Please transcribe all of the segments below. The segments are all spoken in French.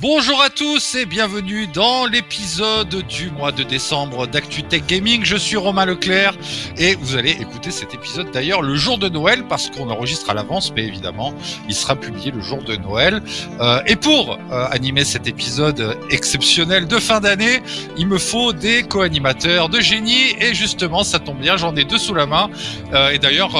Bonjour à tous et bienvenue dans l'épisode du mois de décembre d'ActuTech Gaming. Je suis Romain Leclerc et vous allez écouter cet épisode d'ailleurs le jour de Noël parce qu'on enregistre à l'avance, mais évidemment il sera publié le jour de Noël. Euh, et pour euh, animer cet épisode exceptionnel de fin d'année, il me faut des co-animateurs de génie et justement ça tombe bien, j'en ai deux sous la main. Euh, et d'ailleurs,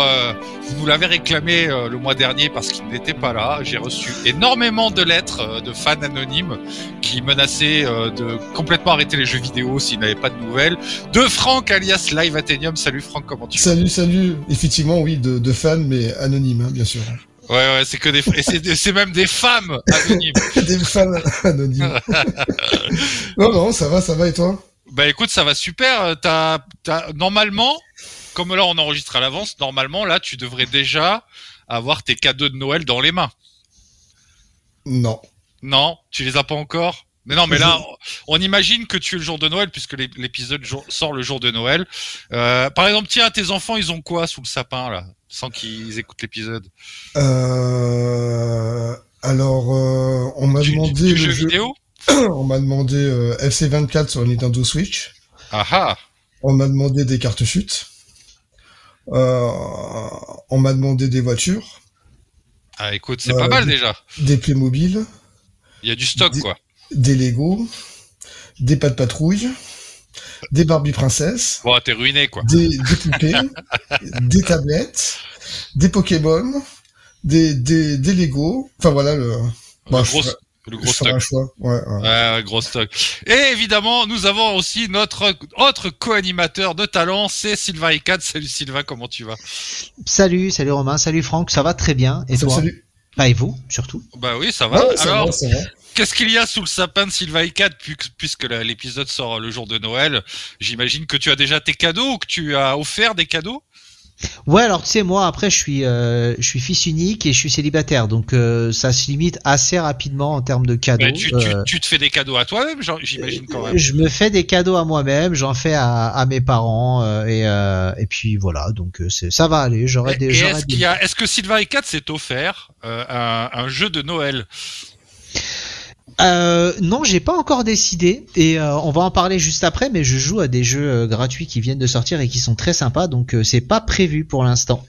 vous nous l'avez réclamé euh, le mois dernier parce qu'il n'était pas là. J'ai reçu énormément de lettres euh, de fans anonymes qui menaçaient euh, de complètement arrêter les jeux vidéo s'ils n'avaient pas de nouvelles. De Franck alias Live Athenium. Salut Franck, comment tu vas? Salut, salut. Effectivement, oui, de, de fans, mais anonymes, hein, bien sûr. Ouais, ouais, c'est que des, c'est, c'est même des femmes anonymes. Des fans anonymes. non, non, ça va, ça va, et toi? Bah écoute, ça va super. Euh, T'as, t'as, normalement, comme là on enregistre à l'avance, normalement là tu devrais déjà avoir tes cadeaux de Noël dans les mains. Non. Non, tu les as pas encore? Mais non, mais là, on imagine que tu es le jour de Noël puisque l'ép- l'épisode sort le jour de Noël. Euh, par exemple, tiens, tes enfants, ils ont quoi sous le sapin là, sans qu'ils écoutent l'épisode? Euh... Alors, euh, on m'a Du, demandé du le jeu jeu. vidéo on m'a demandé euh, FC24 sur Nintendo Switch. Ah ah. On m'a demandé des cartes chutes. Euh, on m'a demandé des voitures, Ah écoute, c'est Euh, pas mal déjà. des Playmobil, Il y a du stock des- quoi. des Lego, des pas de patrouille, des Barbie princesses, Bon, t'es ruiné quoi. des, des poupées, des tablettes, des Pokémon, des, des, des Lego. Enfin voilà le. Bah, le gros stock. un choix. Ouais, ouais. Ouais, gros stock. Et évidemment, nous avons aussi notre autre co-animateur de talent, c'est Sylvain Icad. Salut Sylvain, comment tu vas? Salut, salut Romain, salut Franck, ça va très bien. Et Salut, toi? salut. Bah, et vous, surtout? Bah oui, ça va. Ouais, Alors, qu'est-ce qu'il y a sous le sapin de Sylvain Icad pu- puisque l'épisode sort le jour de Noël? J'imagine que tu as déjà tes cadeaux ou que tu as offert des cadeaux? Ouais, alors tu sais, moi après, je suis, euh, je suis fils unique et je suis célibataire, donc euh, ça se limite assez rapidement en termes de cadeaux. Tu, tu- Euh, tu te fais des cadeaux à toi-même, j'imagine quand même. je me fais des cadeaux à moi-même, j'en fais à, à mes parents et, et puis voilà, donc ça va aller. J'aurais Et, des, et est-ce des- que Sylvain Icad s'est offert un, un jeu de Noël? Euh, non, j'ai pas encore décidé et euh, on va en parler juste après. Mais je joue à des jeux euh, gratuits qui viennent de sortir et qui sont très sympas, donc euh, c'est pas prévu pour l'instant.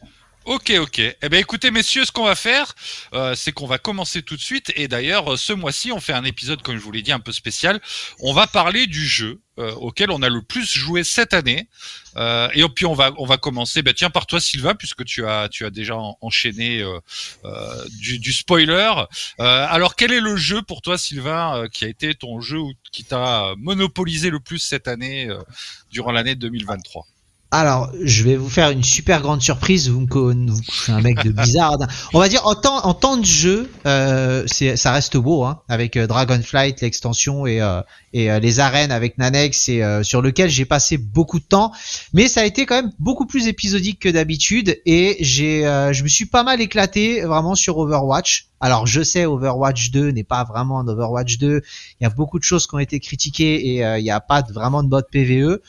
Ok, ok. Eh ben, écoutez, messieurs, ce qu'on va faire, euh, c'est qu'on va commencer tout de suite. Et d'ailleurs, euh, ce mois-ci, on fait un épisode, comme je vous l'ai dit, un peu spécial. On va parler du jeu euh, auquel on a le plus joué cette année. Et puis, on va, on va commencer. Ben, tiens, par toi, Sylvain, puisque tu as, tu as déjà en- enchaîné du, du spoiler. Alors, quel est le jeu pour toi, Sylvain, qui a été ton jeu ou qui t'a monopolisé le plus cette année, durant l'année 2023 Alors, je vais vous faire une super grande surprise. Vous me conna- vous- je suis un mec de bizarre. On va dire en temps, de jeu, euh, ça reste beau, hein, avec euh, Dragonflight, l'extension et, euh, les arènes avec Nanex, et sur lequel j'ai passé beaucoup de temps. Mais ça a été quand même beaucoup plus épisodique que d'habitude, et j'ai, je me suis pas mal éclaté vraiment sur Overwatch. Alors, je sais, Overwatch 2 n'est pas vraiment un Overwatch 2. Il y a beaucoup de choses qui ont été critiquées et il n'y a pas vraiment de mode PVE.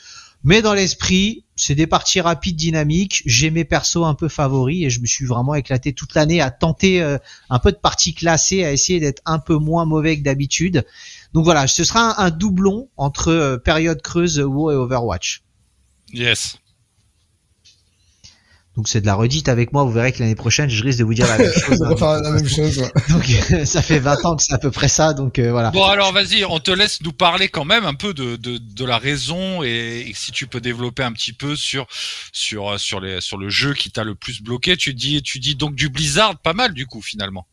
Mais dans l'esprit, c'est des parties rapides, dynamiques. J'ai mes persos un peu favoris et je me suis vraiment éclaté toute l'année à tenter euh, un peu de parties classées, à essayer d'être un peu moins mauvais que d'habitude. Donc voilà, ce sera un, doublon entre euh, période creuse WoW et Overwatch. Yes. Donc c'est de la redite avec moi. Vous verrez que l'année prochaine, je risque de vous dire la même chose. Hein. va faire la même chose. ouais. Donc ça fait 20 ans que c'est à peu près ça. Donc euh, voilà. Bon alors vas-y, on te laisse nous parler quand même un peu de, de, de la raison et, et si tu peux développer un petit peu sur sur sur les sur le jeu qui t'a le plus bloqué. Tu dis tu dis donc du Blizzard, pas mal du coup finalement.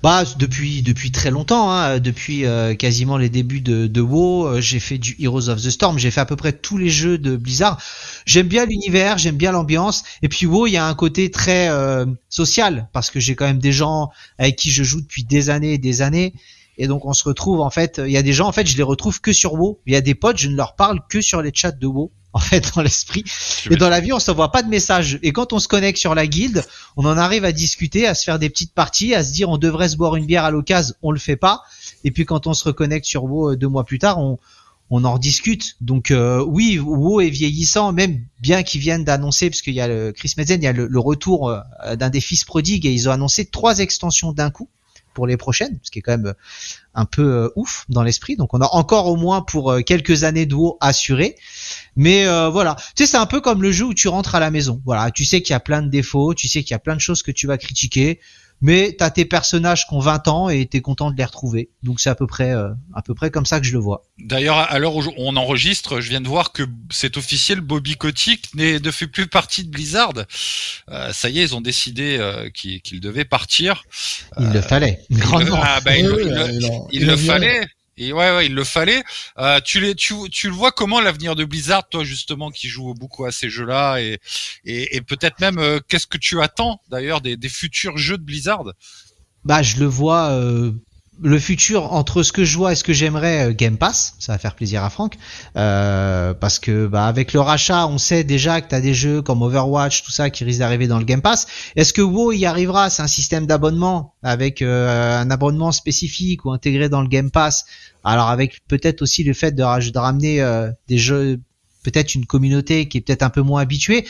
Bah depuis depuis très longtemps, hein, depuis euh, quasiment les débuts de, de WoW, euh, j'ai fait du Heroes of the Storm, j'ai fait à peu près tous les jeux de Blizzard. J'aime bien l'univers, j'aime bien l'ambiance, et puis WoW il y a un côté très euh, social parce que j'ai quand même des gens avec qui je joue depuis des années et des années. Et donc on se retrouve en fait, il y a des gens en fait je les retrouve que sur WoW. Il y a des potes, je ne leur parle que sur les chats de WoW en fait dans l'esprit. Et dans la vie, on s'envoie pas de messages. Et quand on se connecte sur la guilde, on en arrive à discuter, à se faire des petites parties, à se dire on devrait se boire une bière à l'occasion, on le fait pas. Et puis quand on se reconnecte sur WoW euh, deux mois plus tard, on, on en rediscute. Donc euh, oui, WoW est vieillissant, même bien qu'ils viennent d'annoncer, parce qu'il y a le Chris Metzen, il y a le, le retour euh, d'un des fils prodigues, et ils ont annoncé trois extensions d'un coup pour les prochaines, ce qui est quand même un peu euh, ouf dans l'esprit. Donc on a encore au moins pour euh, quelques années de WoW assuré. Mais euh, voilà, tu sais, c'est un peu comme le jeu où tu rentres à la maison. Voilà, tu sais qu'il y a plein de défauts, tu sais qu'il y a plein de choses que tu vas critiquer mais t'as tes personnages qui ont 20 ans et t'es content de les retrouver. Donc c'est à peu près euh, à peu près comme ça que je le vois. D'ailleurs, à l'heure où on enregistre, je viens de voir que c'est officiel, Bobby Kotick ne fait plus partie de Blizzard. Euh, ça y est, ils ont décidé euh, qu'il devait partir. Il le fallait. Grandement. Ah, bah, il, il, le fallait. Et ouais, il le fallait. Euh, tu, le vois comment l'avenir de Blizzard, toi justement, qui joue beaucoup à ces jeux-là, et, peut-être même euh, qu'est-ce que tu attends d'ailleurs des, des futurs jeux de Blizzard? Bah, je le vois euh, le futur entre ce que je vois et ce que j'aimerais euh, Game Pass, ça va faire plaisir à Franck, euh, parce que bah, avec le rachat, on sait déjà que tu as des jeux comme Overwatch, tout ça qui risquent d'arriver dans le Game Pass. Est-ce que WoW y arrivera? C'est un système d'abonnement avec euh, un abonnement spécifique ou intégré dans le Game Pass. Alors avec peut-être aussi le fait de, de ramener des jeux, peut-être une communauté qui est peut-être un peu moins habituée.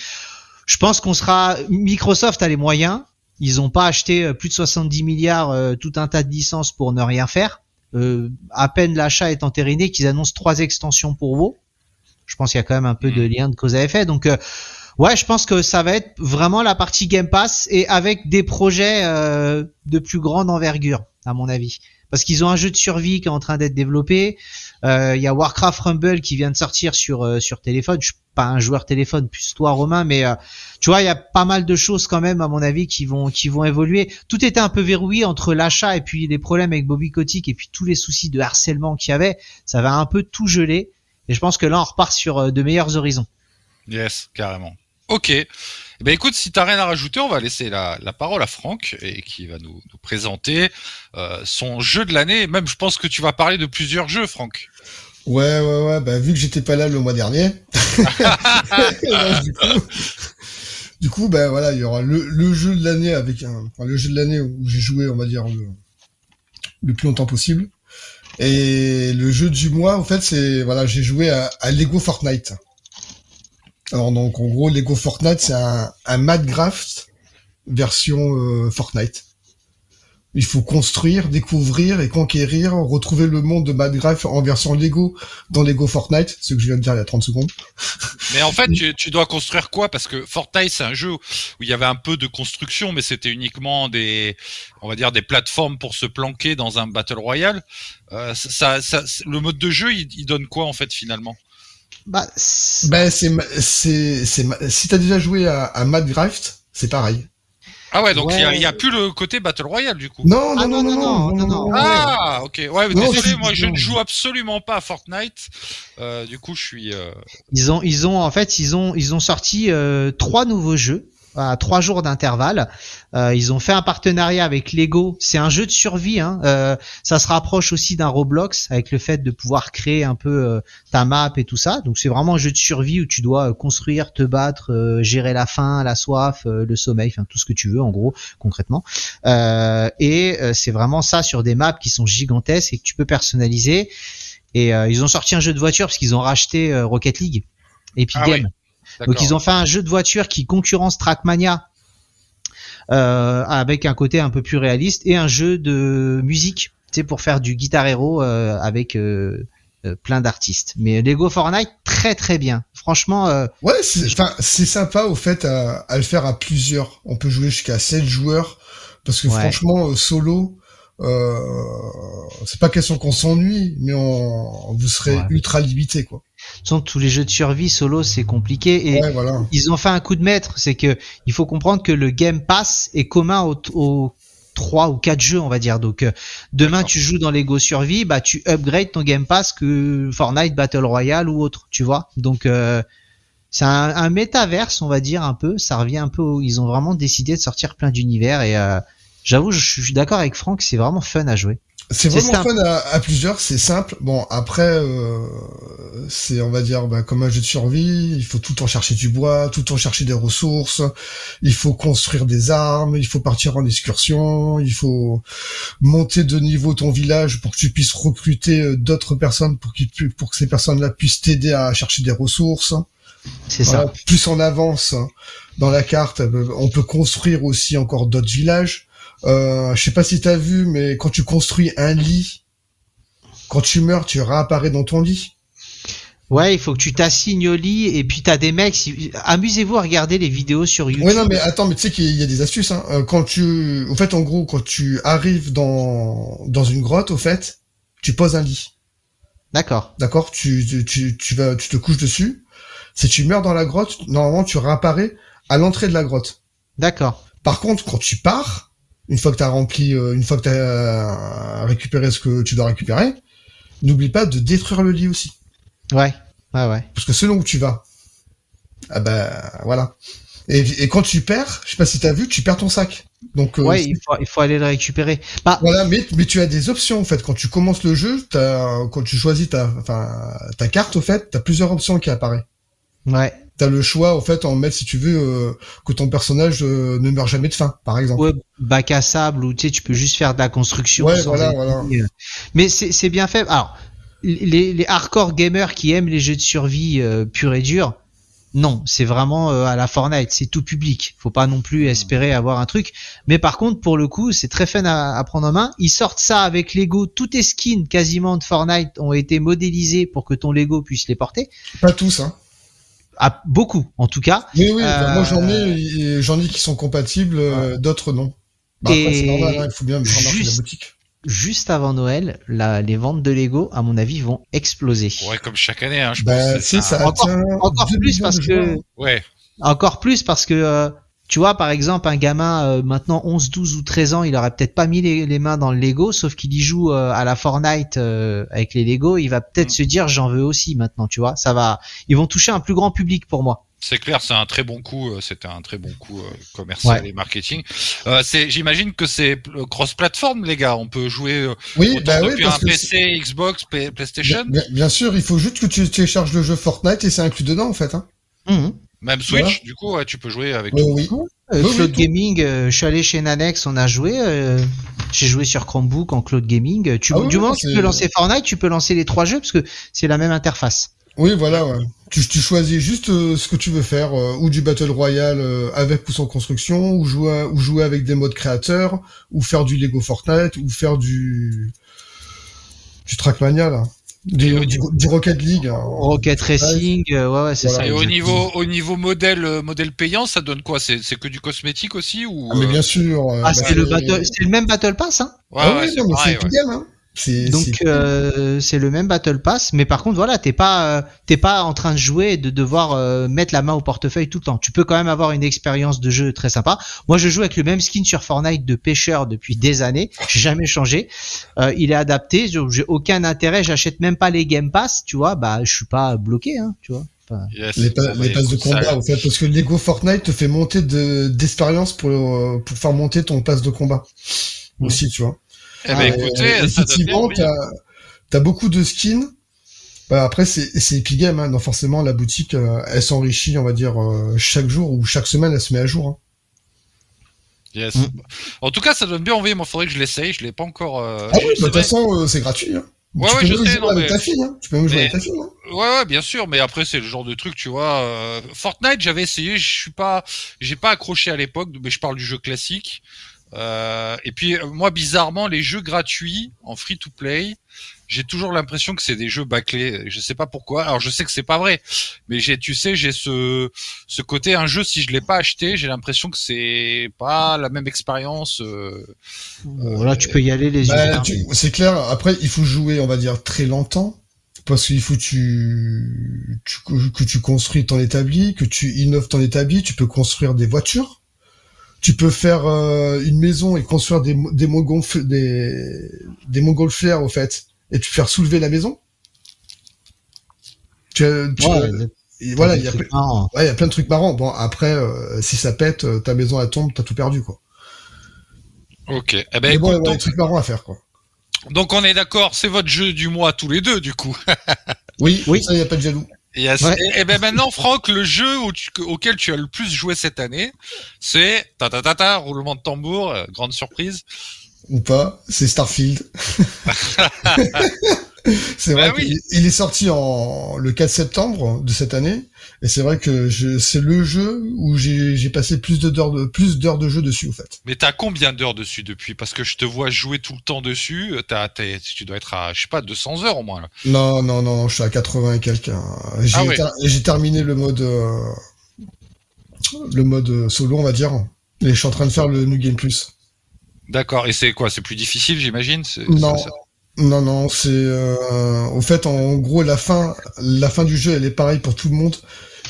Je pense qu'on sera Microsoft a les moyens, ils n'ont pas acheté euh, plus de 70 milliards, euh, tout un tas de licences pour ne rien faire. Euh, à peine l'achat est entériné qu'ils annoncent trois extensions pour WoW. Je pense qu'il y a quand même un peu de mm. lien de cause à effet. Donc ouais, je pense que ça va être vraiment la partie Game Pass et avec des projets de plus grande envergure, à mon avis. Parce qu'ils ont un jeu de survie qui est en train d'être développé. Il y a Warcraft Rumble qui vient de sortir sur sur téléphone. Je pas un joueur téléphone plus toi Romain mais euh, tu vois il y a pas mal de choses quand même à mon avis qui vont qui vont évoluer tout était un peu verrouillé entre l'achat et puis les problèmes avec Bobby Kotick et puis tous les soucis de harcèlement qu'il y avait ça va un peu tout geler et je pense que là on repart sur euh, de meilleurs horizons yes carrément ok eh ben écoute, si t'as rien à rajouter, on va laisser la, parole à Franck et qui va nous, présenter euh, son jeu de l'année. Même, je pense que tu vas parler de plusieurs jeux, Franck. Ouais, ouais, ouais. Bah, vu que j'étais pas là le mois dernier. du coup, ben voilà, il y aura le, jeu de l'année avec un, enfin, le jeu de l'année où j'ai joué, on va dire le, plus longtemps possible. Et le jeu du mois, en fait, c'est voilà, j'ai joué à, Lego Fortnite. Alors donc, en gros, Lego Fortnite, c'est un, un version euh, Fortnite. Il faut construire, découvrir et conquérir, retrouver le monde de Madgraph en version Lego dans Lego Fortnite, ce que je viens de dire il y a 30 secondes. Mais en fait, tu, dois construire quoi? Parce que Fortnite, c'est un jeu où il y avait un peu de construction, mais c'était uniquement des, on va dire, des plateformes pour se planquer dans un battle royale. Euh, ça, ça, le mode de jeu, il, donne quoi en fait finalement? Bah, ben, c'est, c'est, c'est, si t'as déjà joué à, à Madcraft, c'est pareil. Ah ouais, donc il n'y a, plus le côté Battle Royale du coup. Non, non, ah non, non, non, non, non, Ah, ok. Ouais, désolé, moi je ne joue absolument pas à Fortnite. Euh, du coup, je suis. Euh... Ils ont, ils ont, en fait, ils ont, ils ont sorti euh, trois nouveaux jeux à trois jours d'intervalle. Euh, ils ont fait un partenariat avec Lego. C'est un jeu de survie. Hein. Euh, ça se rapproche aussi d'un Roblox avec le fait de pouvoir créer un peu euh, ta map et tout ça. Donc c'est vraiment un jeu de survie où tu dois construire, te battre, gérer la faim, la soif, le sommeil, enfin tout ce que tu veux en gros concrètement. et c'est vraiment ça sur des maps qui sont gigantesques et que tu peux personnaliser. Et ils ont sorti un jeu de voiture parce qu'ils ont racheté Rocket League. Epic ah. Donc ils ont fait un jeu de voiture qui concurrence Trackmania euh, avec un côté un peu plus réaliste et un jeu de musique, tu sais, pour faire du guitar hero euh, avec euh, euh, plein d'artistes. Mais Lego Fortnite très très bien. Franchement. Euh, ouais, c'est sympa au fait à, à, le faire à plusieurs. On peut jouer jusqu'à 7 joueurs parce que franchement solo. Euh, c'est pas question qu'on s'ennuie, mais on, vous serez ultra limité quoi sont tous les jeux de survie solo c'est compliqué et ils ont fait un coup de maître. C'est que il faut comprendre que le Game Pass est commun aux, trois ou quatre jeux on va dire. Donc euh, demain tu joues dans Lego Survie bah tu upgrades ton Game Pass que Fortnite Battle Royale ou autre tu vois. Donc euh, c'est un, un métaverse on va dire un peu. Ça revient un peu ils ont vraiment décidé de sortir plein d'univers et euh, j'avoue je suis d'accord avec Franck c'est vraiment fun à jouer c'est vraiment fun à, plusieurs, c'est simple. Bon, après, euh, c'est, on va dire, bah, comme un jeu de survie, il faut tout le temps chercher du bois, tout le temps chercher des ressources, il faut construire des armes, il faut partir en excursion, il faut monter de niveau ton village pour que tu puisses recruter euh, d'autres personnes pour, pour que ces personnes-là puissent t'aider à chercher des ressources. C'est ça. Plus on avance dans la carte, euh, on peut construire aussi encore d'autres villages Euh, je sais pas si t'as vu, mais quand tu construis un lit, quand tu meurs, tu réapparais dans ton lit. Ouais, il faut que tu t'assignes au lit et puis t'as des mecs. si- Amusez-vous à regarder les vidéos sur YouTube. Ouais, non, mais attends, mais tu sais qu'il y a des astuces. Hein. Euh, Quand tu, au fait, en gros, quand tu arrives dans dans une grotte, au fait, tu poses un lit. D'accord. D'accord? Tu, tu, tu, tu vas, tu te couches dessus. Si tu meurs dans la grotte, normalement, tu réapparais à l'entrée de la grotte. D'accord. Par contre, quand tu pars, une fois que t'as rempli, euh, une fois que t'as euh, récupéré ce que tu dois récupérer, n'oublie pas de détruire le lit aussi. Ouais. Ouais, ouais. Parce que selon où tu vas, ah ben voilà. Et, et quand tu perds, je sais pas si t'as vu, tu perds ton sac. Donc euh, Ouais, il faut, il faut aller le récupérer. Bah, voilà, mais mais tu as des options en fait. Quand tu commences le jeu, quand tu choisis ta, enfin ta carte, au fait, t'as plusieurs options qui apparaissent. ouais. T'as le choix, au fait, en mettre si tu veux euh, que ton personnage euh, ne meurt jamais de faim, par exemple. Ouais, bac à sable ou tu sais, tu peux juste faire de la construction. Ouais, sans voilà, voilà. Mais c'est bien fait. Alors, les, les hardcore gamers qui aiment les jeux de survie euh, purs et durs, non, c'est vraiment euh, à la Fortnite, c'est tout public. Faut pas non plus espérer avoir un truc. Mais par contre, pour le coup, c'est très fun à, à prendre en main. Ils sortent ça avec Lego. Tous tes skins quasiment de Fortnite ont été modélisés pour que ton Lego puisse les porter. Pas tous, hein. Ah, beaucoup, en tout cas. Oui, oui. bah, Euh, moi, j'en ai, et j'en ai qui sont compatibles, euh, d'autres non. Bah, après, Et c'est normal, hein, il faut bien bien marcher la juste- boutique. Juste avant Noël, la, les ventes de Lego, à mon avis, vont exploser. Ouais, comme chaque année, hein, je Bah, pense. c'est que ça. Encore- Encore 2 plus parce que. Ouais. Encore plus parce que euh, tu vois par exemple un gamin euh, maintenant 11, 12 ou 13 ans, il aurait peut-être pas mis les, les mains dans le Lego sauf qu'il y joue euh, à la Fortnite euh, avec les Lego, il va peut-être Mm. se dire j'en veux aussi maintenant, tu vois. Ça va ils vont toucher un plus grand public pour moi. C'est clair, c'est un très bon coup. euh, C'était un très bon coup euh, commercial Ouais. et marketing. Euh, c'est, j'imagine que c'est cross-platform, les gars. On peut jouer euh, Oui, autant bah oui, depuis parce un PC, Xbox, PlayStation, bien, bien- bien sûr, il faut juste que tu télécharges le jeu Fortnite et c'est inclus dedans, en fait. Hein. Mhm. Même Switch. Voilà. Du coup, ouais, tu peux jouer avec. Tout. oui. Euh, Oui, oui, Cloud tout. Gaming, euh, je suis allé chez Nanex, on a joué. euh, J'ai joué sur Chromebook en Cloud Gaming. Tu, Ah du oui, moment que tu peux lancer Fortnite, tu peux lancer les trois jeux parce que c'est la même interface. Oui, voilà, ouais. Tu, tu choisis juste euh, ce que tu veux faire, euh, ou du Battle Royale euh, avec ou sans construction, ou jouer, ou jouer avec des modes créateurs, ou faire du Lego Fortnite, ou faire du du Trackmania là, du, Et au du, du Rocket League. hein. Rocket Racing, euh, ouais, ouais, c'est Voilà. ça. Et au niveau, au niveau modèle, euh, modèle payant, ça donne quoi? C'est, c'est que du cosmétique aussi ou Ah, mais bien sûr. euh, Ah, bah, c'est le battle, c'est le même Battle Pass, hein? Ouais, ah ouais, oui, c'est. Epic Game, hein. Donc c'est- euh, c'est le même Battle Pass, mais par contre voilà, t'es pas euh, t'es pas en train de jouer et de devoir euh, mettre la main au portefeuille tout le temps. Tu peux quand même avoir une expérience de jeu très sympa. Moi je joue avec le même skin sur Fortnite de pêcheur depuis des années, j'ai jamais changé. Euh, il est adapté, j'ai aucun intérêt, j'achète même pas les Game Pass, tu vois, bah je suis pas bloqué, hein, tu vois. Yes. les, pa- Bon, les passes de ça- combat, en fait, parce que Lego Fortnite te fait monter de d'expérience pour euh, pour faire monter ton passe de combat aussi, tu vois. Eh ben, Euh, écoutez, ça effectivement, t'as as beaucoup de skins. Bah, après, c'est Epic Game, hein, donc forcément la boutique, euh, elle s'enrichit, on va dire, euh, chaque jour ou chaque semaine, elle se met à jour. hein. Yes. Mm. En tout cas, ça donne bien envie. Moi, faudrait que je l'essaye. Je l'ai pas encore. euh, Ah oui, bah, de toute façon, c'est gratuit. Hein. Ouais, tu ouais, peux je même sais, jouer non, avec mais- ta fille. Hein. Tu peux même jouer avec ta fille. Hein. Ouais, ouais, bien sûr, mais après c'est le genre de truc, tu vois. euh, Fortnite, j'avais essayé, je suis pas, j'ai pas accroché à l'époque, mais je parle du jeu classique. Euh, et puis euh, moi, bizarrement, les jeux gratuits en free to play, j'ai toujours l'impression que c'est des jeux bâclés. Je sais pas pourquoi. Alors je sais que c'est pas vrai, mais j'ai, tu sais, j'ai ce ce côté un jeu si je l'ai pas acheté, j'ai l'impression que c'est pas la même expérience. euh, bon, là tu peux y aller les yeux Bah, tu- c'est clair. Après, il faut jouer, on va dire, très longtemps. Parce qu'il faut que tu, tu- que tu construis ton établi, que tu innoves ton établi, tu peux construire des voitures, tu peux faire euh, une maison et construire des des montgolf- des des montgolfières au fait, et tu faire soulever la maison. Tu, as- tu Ouais, as- et voilà, il y a plein- trucs marrants. ouais, il y a plein de trucs marrants. Bon, après, euh, si ça pète, euh, ta maison elle tombe, t'as tout perdu quoi. Ok. Eh ben, Mais bon, il y a des trucs marrants à faire quoi. donc on est d'accord, c'est votre jeu du mois tous les deux, du coup. Oui, Oui. ça y a pas de jaloux. Yes. Ouais. Et, et ben maintenant, Franck, le jeu tu- auquel tu as le plus joué cette année, c'est ta ta ta ta roulement de tambour, euh, grande surprise. ou pas, c'est Starfield. C'est Bah vrai oui. qu'il il est sorti en le 4 septembre de cette année, et c'est vrai que je, c'est le jeu où j'ai passé plus d'heures de plus d'heures de jeu dessus, en fait. Mais t'as combien d'heures dessus depuis? Parce que je te vois jouer tout le temps dessus. euh, T'as, tu dois être à, je sais pas, 200 heures au moins. Là. Non, non, non, je suis à 80 et quelques. hein. J'ai Ah ouais. ter- j'ai terminé le mode euh, le mode solo, on va dire, et je suis en train de faire le New Game Plus. D'accord. Et c'est quoi? C'est plus difficile, j'imagine? C'est- Non. ça- ça- Non, non, c'est euh, au fait en gros la fin, la fin du jeu, elle est pareille pour tout le monde.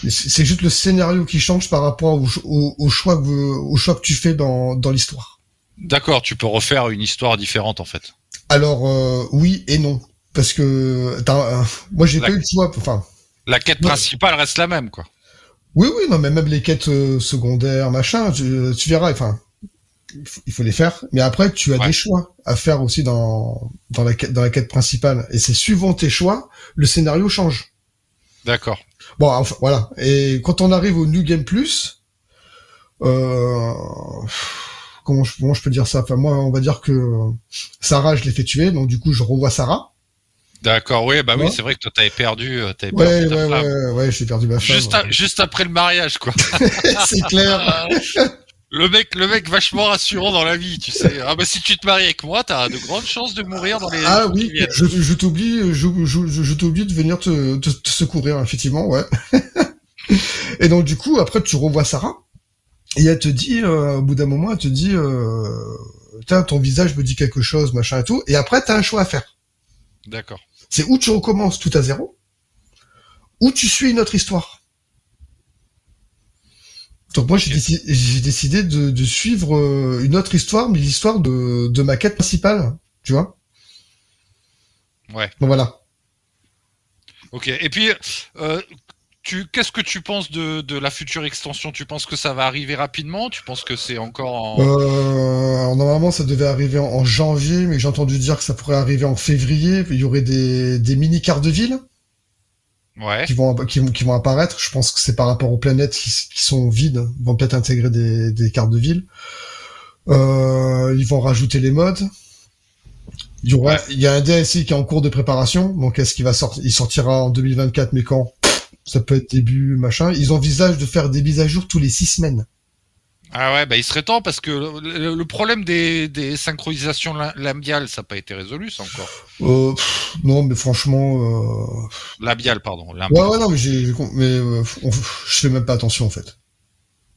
C'est juste le scénario qui change par rapport au, au, au choix que, au choix que tu fais dans, dans l'histoire. D'accord. Tu peux refaire une histoire différente en fait. Alors euh, oui et non, parce que euh, moi j'ai pas eu le choix. Enfin, La quête Ouais. principale reste la même, quoi. oui, oui, non, mais même les quêtes euh, secondaires, machin, tu, tu verras. Enfin, il faut- les faire, mais après tu as Ouais. des choix à faire aussi dans dans la quête, dans la quête principale, et c'est suivant tes choix, le scénario change. D'accord. Bon, enfin, voilà. Et quand on arrive au New Game Plus, euh, comment, je, comment je peux dire ça? Enfin, moi, on va dire que Sarah, je l'ai fait tuer, donc du coup, je revois Sarah. D'accord. Oui, bah oui, c'est vrai que toi t'avais perdu, euh, t'avais Ouais, perdu ouais, ta femme. ouais, ouais, j'ai perdu ma femme. Juste, à- juste après le mariage, quoi. C'est clair. Le mec, le mec vachement rassurant dans la vie, tu sais. Ah bah si tu te maries avec moi, t'as de grandes chances de mourir dans les Ah oui, je, je t'oublie, je, je, je, je t'oublie de venir te, te, te secourir, effectivement, ouais. et donc du coup, après, tu revois Sarah, et elle te dit, euh, au bout d'un moment, elle te dit, euh, Tiens, ton visage me dit quelque chose, machin et tout, et après, t'as un choix à faire. D'accord. C'est où tu recommences tout à zéro, ou tu suis une autre histoire. Donc moi j'ai Ok. déci- j'ai décidé de, de suivre euh, une autre histoire, mais l'histoire de, de ma quête principale, tu vois. Ouais. Donc voilà. Ok. Et puis, euh, tu, qu'est-ce que tu penses de, de la future extension? Tu penses que ça va arriver rapidement? Tu penses que c'est encore en... Euh, alors, normalement ça devait arriver en, en janvier, mais j'ai entendu dire que ça pourrait arriver en février. Il y aurait des, des mini cartes de ville Ouais. qui vont qui, vont- qui vont apparaître. Je pense que c'est par rapport aux planètes qui, qui sont vides. Ils vont peut-être intégrer des, des cartes de ville. Euh, ils vont rajouter les modes. Il y aura, Ouais. il y a un DLC qui est en cours de préparation. Donc est-ce qu'il va sortir Il sortira en 2024, mais quand? Ça peut être début machin. Ils envisagent de faire des mises à jour tous les six semaines. Ah ouais, bah il serait temps parce que le, le problème des, des synchronisations labiales, ça n'a pas été résolu, ça encore. Euh, pff, non, mais franchement, euh... Labial, pardon. ouais, ouais, non, mais j'ai, mais euh, on- je fais même pas attention en fait.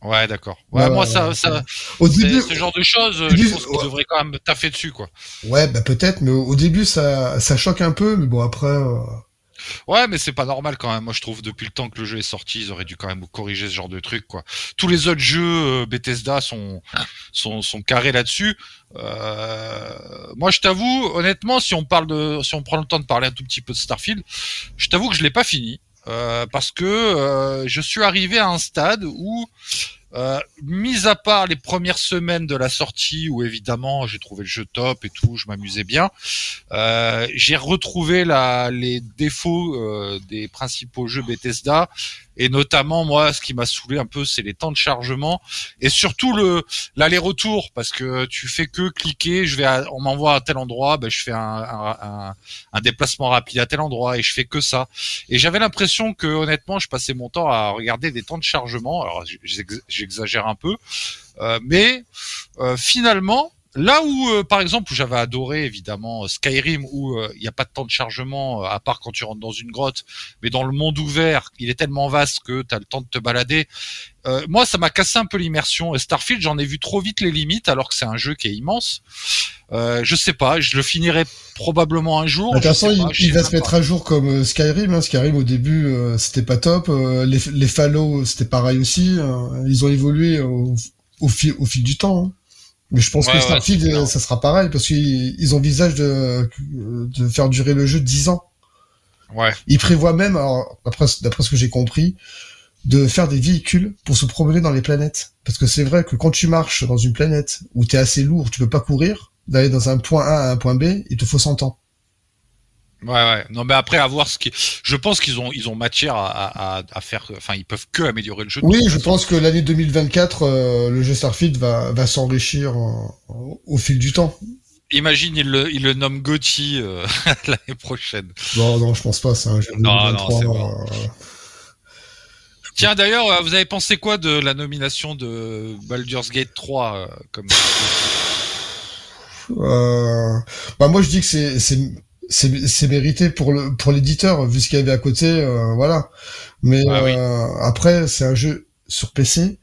Ouais, d'accord. Ouais, Ouais, moi, ouais, ça, ouais. ça, Au début, ce genre de choses, début, je pense qu'ils ouais. devraient quand même taffer dessus, quoi. ouais, bah peut-être, mais au, au début ça, ça choque un peu, mais bon après, euh, Ouais, mais c'est pas normal quand même. Moi, je trouve depuis le temps que le jeu est sorti, ils auraient dû quand même corriger ce genre de truc, quoi. Tous les autres jeux euh, Bethesda sont carrés là-dessus. Euh, moi, je t'avoue, honnêtement, si on prend le temps de parler un tout petit peu de Starfield, je t'avoue que je l'ai pas fini euh, parce que je suis arrivé à un stade où euh, mis à part les premières semaines de la sortie où évidemment j'ai trouvé le jeu top et tout, je m'amusais bien, euh, j'ai retrouvé la, les défauts euh, des principaux jeux Bethesda et notamment moi ce qui m'a saoulé un peu c'est les temps de chargement et surtout le l'aller-retour parce que tu fais que cliquer, je vais à- on m'envoie à tel endroit, ben je fais un, un, un, déplacement rapide à tel endroit et je fais que ça. Et j'avais l'impression que honnêtement je passais mon temps à regarder des temps de chargement. Alors j'ex- j'exagère un peu, euh, mais euh, finalement Là où, euh, par exemple, où j'avais adoré évidemment euh, Skyrim, où euh, il n'y a pas de temps de chargement euh, à part quand tu rentres dans une grotte, mais dans le monde ouvert, il est tellement vaste que tu as le temps de te balader. Moi, ça m'a cassé un peu l'immersion. Et Starfield, j'en ai vu trop vite les limites, alors que c'est un jeu qui est immense. Je sais pas, je le finirai probablement un jour. de toute façon il, va se mettre pas. à jour comme Skyrim. Hein. Skyrim au début c'était pas top, les, les Fallow c'était pareil aussi. euh, ils ont évolué au, au, fil, au fil du temps. hein. Mais je pense Ouais, que Starfield ça sera pareil parce qu'ils ils envisagent de, de faire durer le jeu 10 ans. Ouais. Ils prévoient même, alors, d'après d'après ce que j'ai compris, de faire des véhicules pour se promener dans les planètes. Parce que c'est vrai que quand tu marches dans une planète où t'es assez lourd, tu peux pas courir, d'aller dans un point A à un point B, il te faut 100 ans. Ouais, ouais. Non, mais après, à voir ce qui. Je pense qu'ils ont, ils ont matière à, à, à faire. Enfin, ils peuvent que améliorer le jeu. Oui, je façon. pense que l'année 2024, euh, le jeu Starfield va, va s'enrichir euh, au fil du temps. imagine, il le, il le nomme Gotti euh, l'année prochaine. Non, non, je pense pas, c'est un jeu de Non, non, 2023, c'est euh, bon. Tiens, d'ailleurs, vous avez pensé quoi de la nomination de Baldur's Gate 3 euh, comme bah moi je dis que c'est c'est mérité pour le pour l'éditeur vu ce qu'il y avait à côté euh, voilà mais Ah oui. euh, après c'est un jeu sur PC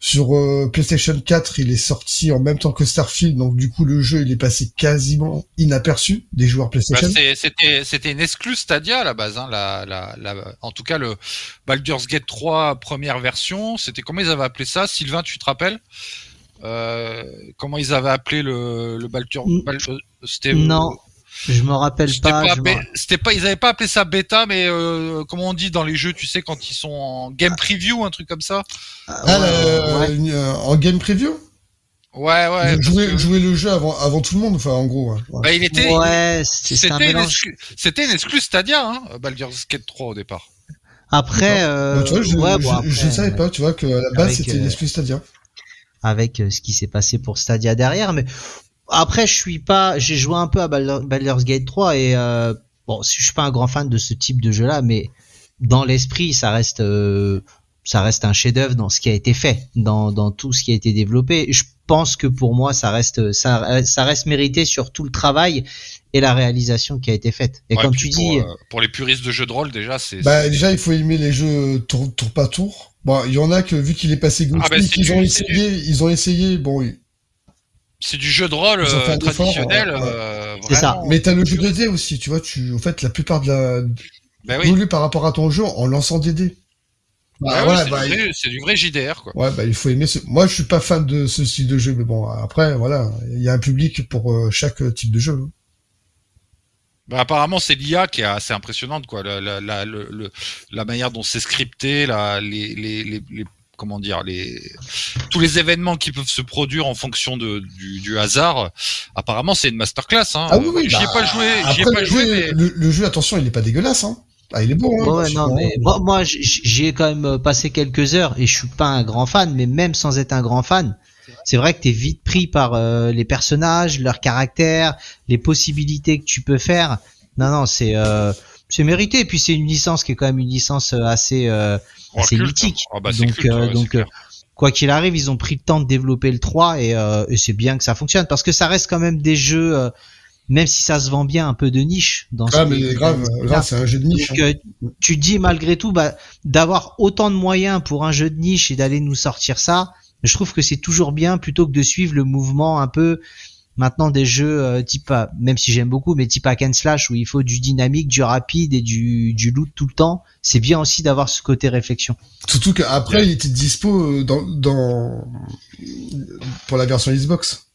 sur euh, PlayStation 4 il est sorti en même temps que Starfield donc du coup le jeu il est passé quasiment inaperçu des joueurs Bah, PlayStation c'est- C'était c'était une exclue Stadia à la base. Hein, la, la, la, en tout cas, le Baldur's Gate 3 première version, c'était comment ils avaient appelé ça? Sylvain, tu te rappelles? Euh, Comment ils avaient appelé le, le Baldur Mm. Bal- C'était Non, je me rappelle C'était pas. c'était pas, ils avaient pas appelé ça bêta, mais euh, comment on dit dans les jeux, tu sais, quand ils sont en game preview, un truc comme ça? ah, ouais, le- ouais. une- euh, en game preview? Ouais, ouais. jouer que- jouer le jeu avant avant tout le monde enfin en gros ouais. Bah, il était, Ouais, c'est un c'était une, mélange. exclu- c'était une exclue Stadia, hein, Baldur's Gate 3 au départ. Après, euh, Bah, tu vois je, ouais, je, bon, après, je savais pas tu vois que à la base avec, c'était euh, une excuse Stadia avec euh, ce qui s'est passé pour Stadia derrière, mais après, je suis pas, j'ai joué un peu à Baldur- Baldur's Gate 3 et euh, bon, je suis pas un grand fan de ce type de jeu-là, mais dans l'esprit, ça reste, euh, ça reste un chef-d'œuvre dans ce qui a été fait, dans, dans tout ce qui a été développé. Je pense que pour moi, ça reste, ça, ça reste mérité sur tout le travail et la réalisation qui a été faite. Et Ouais, comme tu dis, pour, euh, pour les puristes de jeux de rôle, déjà, c'est. Bah déjà il faut aimer les jeux tour, tour pas tour. Bon, il y en a que vu qu'il est passé Ah, bah, c'est ils ont essayé, ils ont essayé. Bon. C'est du jeu de rôle euh, traditionnel. ouais. euh, C'est ça. mais t'as le jeu de dés aussi, tu vois. Tu, en fait, la plupart de la Bah oui. par rapport à ton jeu en lançant des dés. Bah, ouais, c'est bah, du, vrai- c'est du vrai JDR, quoi. ouais, bah il faut aimer. Ce... Moi, je suis pas fan de ce style de jeu, mais bon, après, voilà, il y a un public pour euh, chaque type de jeu. Bah, apparemment, c'est l'IA qui est assez impressionnante, quoi. La, la, la, le- le- la manière dont c'est scripté, la, les, les, les, les- comment dire, les, tous les événements qui peuvent se produire en fonction de, du, du hasard. Apparemment, c'est une masterclass. Hein. Ah oui, oui. J'y ai bah, pas joué. J'y ai Après, pas le, joué, jeu, mais le, le jeu, attention, il est pas dégueulasse. Hein. Ah, il est beau. Hein, Ouais, non, mais moi, moi j- j'y ai quand même euh, passé quelques heures et je suis pas un grand fan, mais même sans être un grand fan, c'est vrai que t'es vite pris par euh, les personnages, leur caractère, les possibilités que tu peux faire. Non, non, c'est euh, c'est mérité. Et puis c'est une licence qui est quand même une licence assez euh, assez culte. mythique. Ah bah, c'est donc culte, euh, ouais, donc euh, quoi qu'il arrive, ils ont pris le temps de développer le 3 et, euh, et c'est bien que ça fonctionne parce que ça reste quand même des jeux, euh, même si ça se vend bien un peu de niche dans Ah, ce mais grave, grave, c'est un jeu de niche. donc, hein. euh, tu dis malgré tout, bah, d'avoir autant de moyens pour un jeu de niche et d'aller nous sortir ça, je trouve que c'est toujours bien plutôt que de suivre le mouvement un peu maintenant des jeux euh, type, euh, même si j'aime beaucoup, mais type hack and slash où il faut du dynamique, du rapide et du, du loot tout le temps. C'est bien aussi d'avoir ce côté réflexion. Surtout qu'après, il était dispo euh, dans, dans pour la version Xbox.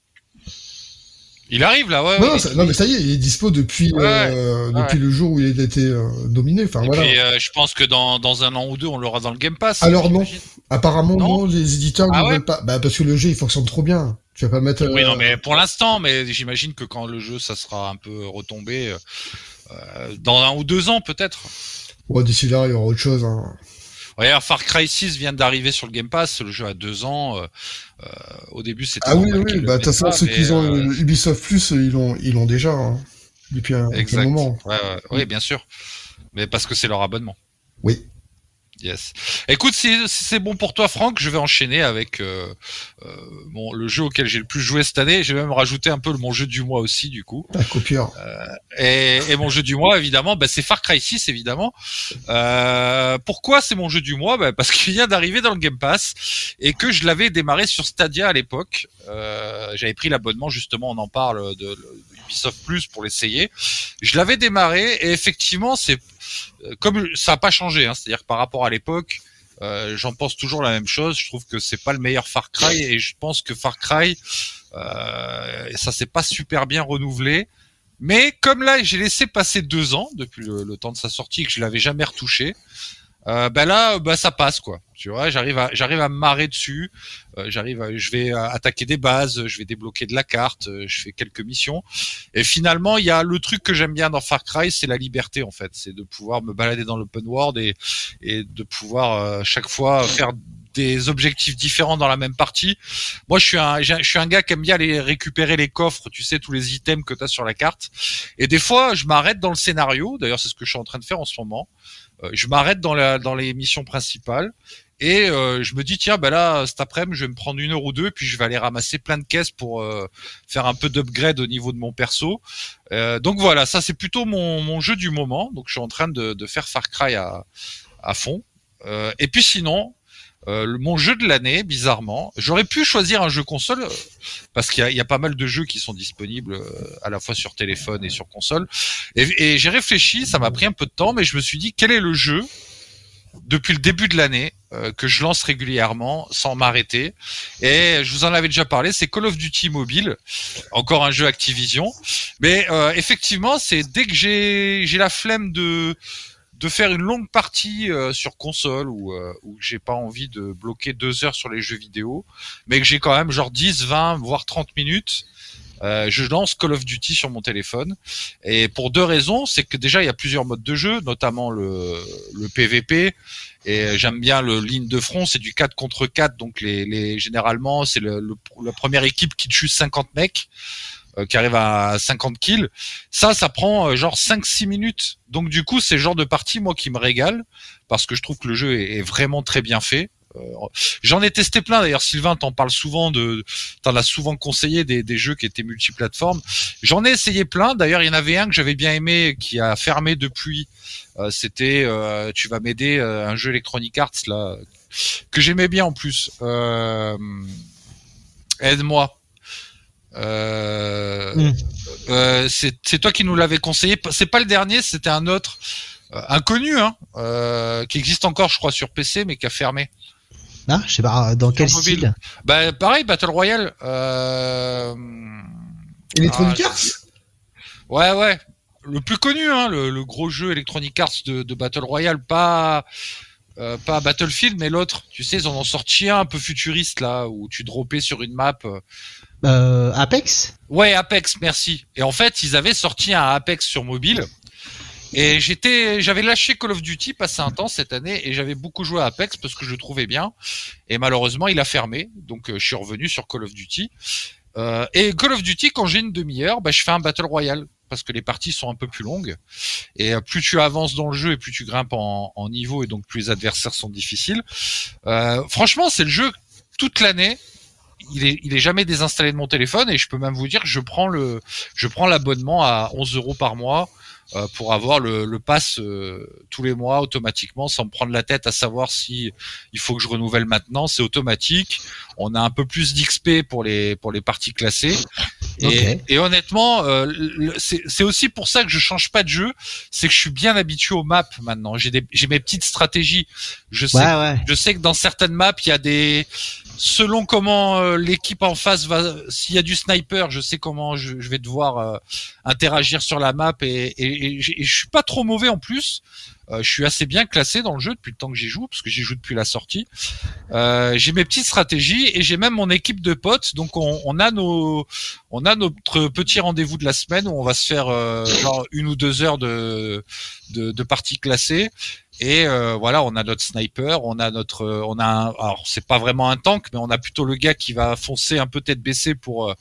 il arrive là, ouais. non, ouais. non, ça- non, mais ça y est, il est dispo depuis Ouais, euh, ouais. depuis le jour où il a été euh, dominé. Enfin Et voilà. puis, euh, je pense que dans, dans un an ou deux, on l'aura dans le Game Pass. Alors non. Apparemment Non non, les éditeurs Ah ne ouais veulent pas. Bah parce que le jeu il fonctionne trop bien. Tu vas pas mettre. Oui, euh, non, mais pour l'instant, mais j'imagine que quand le jeu, ça sera un peu retombé, euh, euh, dans un ou deux ans peut-être. ouais, d'ici là, il y aura autre chose. Hein. Regarde, Far Cry 6 vient d'arriver sur le Game Pass, le jeu a deux ans. euh, euh, au début, c'était. Ah oui, oui. Bah de toute façon, ceux qui ont euh, euh, Ubisoft Plus, ils l'ont ils l'ont déjà hein, depuis un, un Exact. moment. Ouais, ouais, oui, bien sûr. Mais parce que c'est leur abonnement. Oui. Yes. Écoute, si, si c'est bon pour toi, Franck, je vais enchaîner avec euh, euh, mon, le jeu auquel j'ai le plus joué cette année. J'ai même rajouté un peu mon jeu du mois aussi, du coup. Un copieur. Et, et mon jeu du mois, évidemment, bah, c'est Far Cry 6, évidemment. Euh, pourquoi c'est mon jeu du mois? Bah, Parce qu'il vient d'arriver dans le Game Pass et que je l'avais démarré sur Stadia à l'époque. Euh, J'avais pris l'abonnement, justement, on en parle, de, de Ubisoft Plus pour l'essayer. Je l'avais démarré et effectivement, c'est euh, comme ça n'a pas changé. Hein, C'est-à-dire par rapport à l'époque, euh, j'en pense toujours la même chose. Je trouve que c'est pas le meilleur Far Cry et je pense que Far Cry, euh, ça s'est pas super bien renouvelé. Mais comme là, j'ai laissé passer deux ans depuis le temps de sa sortie que je l'avais jamais retouché, euh, ben là, bah ça passe quoi. Tu vois, j'arrive à j'arrive à me marrer dessus. Euh, j'arrive, je vais euh, attaquer des bases, je vais débloquer de la carte, euh, je fais quelques missions. Et finalement, il y a le truc que j'aime bien dans Far Cry, c'est la liberté en fait, c'est de pouvoir me balader dans l'open world et et de pouvoir euh, chaque fois faire des objectifs différents dans la même partie. Moi, je suis un, je suis un gars qui aime bien aller récupérer les coffres, tu sais, tous les items que tu as sur la carte. Et des fois, je m'arrête dans le scénario. D'ailleurs, c'est ce que je suis en train de faire en ce moment. Euh, je m'arrête dans, la, dans les missions principales et euh, je me dis tiens ben là cet après-midi je vais me prendre une heure ou deux puis je vais aller ramasser plein de caisses pour euh, faire un peu d'upgrade au niveau de mon perso. donc voilà, ça c'est plutôt mon, mon, jeu du moment. Donc je suis en train de, de faire Far Cry à, à fond. et puis sinon, euh, mon jeu de l'année, bizarrement, j'aurais pu choisir un jeu console parce qu'il y, a pas mal de jeux qui sont disponibles à la fois sur téléphone et sur console. Et, j'ai réfléchi, ça m'a pris un peu de temps, mais je me suis dit quel est le jeu depuis le début de l'année euh, que je lance régulièrement sans m'arrêter? Et je vous en avais déjà parlé, c'est Call of Duty Mobile, encore un jeu Activision. Mais euh, effectivement, c'est dès que j'ai j'ai la flemme de de faire une longue partie euh, sur console ou euh, où j'ai pas envie de bloquer deux heures sur les jeux vidéo, mais que j'ai quand même genre 10, 20, voire 30 minutes, euh, je lance Call of Duty sur mon téléphone. Et pour deux raisons, c'est que déjà il y a plusieurs modes de jeu, notamment le, le PVP. Et j'aime bien le ligne de front, c'est du 4 contre 4, donc les, les généralement c'est la première équipe qui tue 50 mecs. Euh, qui arrive à 50 kills. Ça, ça prend euh, genre 5-6 minutes. Donc du coup, c'est le genre de partie moi qui me régale parce que je trouve que le jeu est, vraiment très bien fait. Euh, j'en ai testé plein d'ailleurs. Sylvain, t'en parles souvent de, t'en as souvent conseillé des, des jeux qui étaient multiplateformes. J'en ai essayé plein. D'ailleurs, il y en avait un que j'avais bien aimé qui a fermé depuis. C'était, tu vas m'aider, un jeu Electronic Arts là que j'aimais bien en plus. Aide-moi. Euh, mm. euh, c'est toi qui nous l'avais conseillé. C'est pas le dernier, c'était un autre euh, inconnu, hein, qui existe encore, je crois, sur PC, mais qui a fermé. Ah, je sais pas dans quel style? Bah pareil, Battle Royale. Electronic ah, Arts? Ouais, ouais. Le plus connu, hein, le, gros jeu Electronic Arts de, de Battle Royale, pas euh, pas Battlefield, mais l'autre. Tu sais, ils en ont sorti un un peu futuriste là, où tu droppais sur une map. Euh, Apex Ouais, Apex, merci. Et en fait, ils avaient sorti un Apex sur mobile. Et j'étais, j'avais lâché Call of Duty passé un temps cette année et j'avais beaucoup joué à Apex parce que je le trouvais bien. Et malheureusement, il a fermé, donc euh, je suis revenu sur Call of Duty. Euh, et Call of Duty, quand j'ai une demi-heure, bah, je fais un battle royale parce que les parties sont un peu plus longues. Et euh, plus tu avances dans le jeu et plus tu grimpes en, niveau et donc plus les adversaires sont difficiles. Euh, franchement, c'est le jeu toute l'année il est, il est jamais désinstallé de mon téléphone et je peux même vous dire que je prends le, je prends l'abonnement à 11 euros par mois euh, pour avoir le, le pass euh, tous les mois automatiquement sans me prendre la tête à savoir si il faut que je renouvelle maintenant. C'est automatique. On a un peu plus d'XP pour les pour les parties classées. Et, et honnêtement, euh, c'est aussi pour ça que je change pas de jeu. C'est que je suis bien habitué aux maps maintenant. J'ai j'ai mes petites stratégies. Je sais je sais que dans certaines maps il y a des selon comment euh, l'équipe en face va, s'il y a du sniper, je sais comment je, vais devoir euh, interagir sur la map et, et, je suis pas trop mauvais en plus. Euh, je suis assez bien classé dans le jeu depuis le temps que j'y joue, parce que j'y joue depuis la sortie. j'ai mes petites stratégies et j'ai même mon équipe de potes. Donc on, on, a nos, on a notre petit rendez-vous de la semaine où on va se faire genre une ou deux heures de, de, de parties classées et euh, voilà, on a notre sniper, on a notre, on a, un, alors c'est pas vraiment un tank, mais on a plutôt le gars qui va foncer un peu tête baissée pour, euh,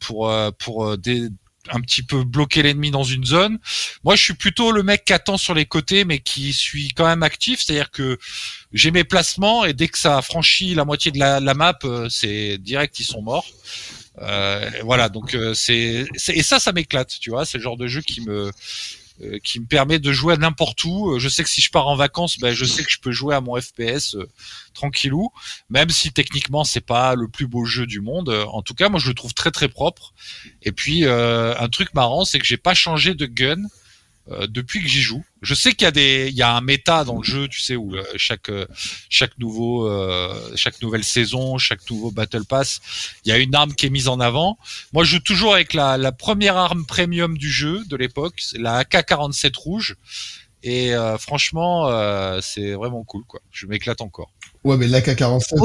pour, euh, pour des, un petit peu bloquer l'ennemi dans une zone. Moi, je suis plutôt le mec qui attend sur les côtés, mais qui suis quand même actif. C'est-à-dire que j'ai mes placements et dès que ça franchit la moitié de la, map, c'est direct, ils sont morts. Euh, voilà, donc c'est et ça, ça m'éclate, tu vois. C'est le genre de jeu qui me euh, qui me permet de jouer à n'importe où. Euh, je sais que si je pars en vacances, ben, je sais que je peux jouer à mon FPS euh, tranquillou, même si techniquement c'est pas le plus beau jeu du monde. En tout cas, moi je le trouve très très propre. Et puis un truc marrant, c'est que j'ai pas changé de gun euh, depuis que j'y joue. Je sais qu'il y a des, il y a un méta dans le jeu, tu sais, où euh, chaque euh, chaque nouveau, chaque nouvelle saison, chaque nouveau battle pass, il y a une arme qui est mise en avant. Moi, je joue toujours avec la, la première arme premium du jeu de l'époque, c'est la AK-47 rouge. Et franchement, c'est vraiment cool, quoi. Je m'éclate encore. Ouais, mais l'AK-47,